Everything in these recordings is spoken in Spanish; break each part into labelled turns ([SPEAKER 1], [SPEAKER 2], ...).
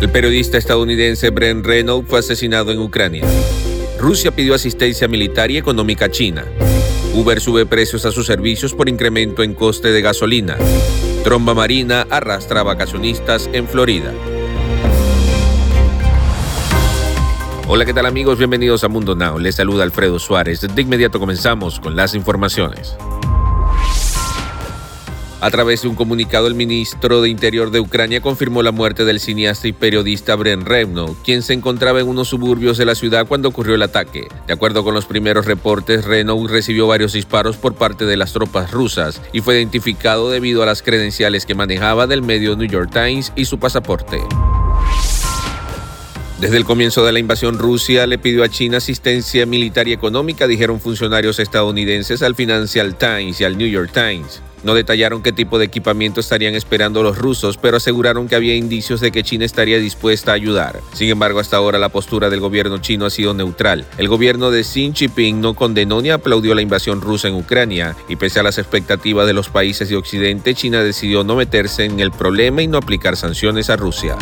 [SPEAKER 1] El periodista estadounidense Brent Renault fue asesinado en Ucrania. Rusia pidió asistencia militar y económica a China. Uber sube precios a sus servicios por incremento en coste de gasolina. Tromba marina arrastra a vacacionistas en Florida. Hola, ¿qué tal amigos? Bienvenidos a Mundo Now. Les saluda Alfredo Suárez. De inmediato comenzamos con las informaciones. A través de un comunicado, el ministro de Interior de Ucrania confirmó la muerte del cineasta y periodista Bren Revno, quien se encontraba en unos suburbios de la ciudad cuando ocurrió el ataque. De acuerdo con los primeros reportes, Renault recibió varios disparos por parte de las tropas rusas y fue identificado debido a las credenciales que manejaba del medio New York Times y su pasaporte. Desde el comienzo de la invasión, Rusia le pidió a China asistencia militar y económica, dijeron funcionarios estadounidenses al Financial Times y al New York Times. No detallaron qué tipo de equipamiento estarían esperando los rusos, pero aseguraron que había indicios de que China estaría dispuesta a ayudar. Sin embargo, hasta ahora la postura del gobierno chino ha sido neutral. El gobierno de Xi Jinping no condenó ni aplaudió la invasión rusa en Ucrania, y pese a las expectativas de los países de Occidente, China decidió no meterse en el problema y no aplicar sanciones a Rusia.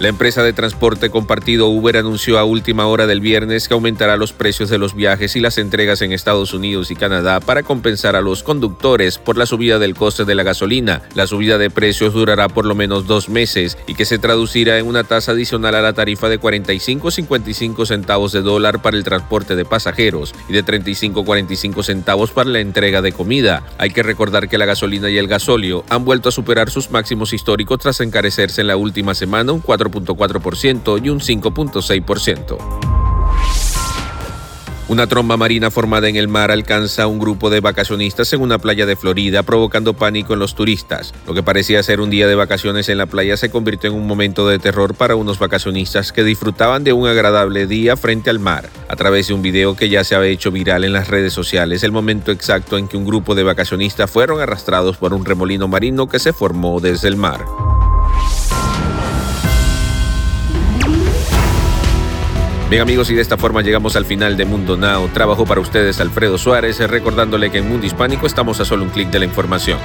[SPEAKER 1] La empresa de transporte compartido Uber anunció a última hora del viernes que aumentará los precios de los viajes y las entregas en Estados Unidos y Canadá para compensar a los conductores por la subida del coste de la gasolina. La subida de precios durará por lo menos dos meses y que se traducirá en una tasa adicional a la tarifa de 45-55 centavos de dólar para el transporte de pasajeros y de 35-45 centavos para la entrega de comida. Hay que recordar que la gasolina y el gasóleo han vuelto a superar sus máximos históricos tras encarecerse en la última semana un 4 4.4% y un 5.6%. Una tromba marina formada en el mar alcanza a un grupo de vacacionistas en una playa de Florida, provocando pánico en los turistas. Lo que parecía ser un día de vacaciones en la playa se convirtió en un momento de terror para unos vacacionistas que disfrutaban de un agradable día frente al mar. A través de un video que ya se ha hecho viral en las redes sociales, el momento exacto en que un grupo de vacacionistas fueron arrastrados por un remolino marino que se formó desde el mar. Bien amigos, y de esta forma llegamos al final de Mundo Now. Trabajo para ustedes Alfredo Suárez, recordándole que en Mundo Hispánico estamos a solo un clic de la información.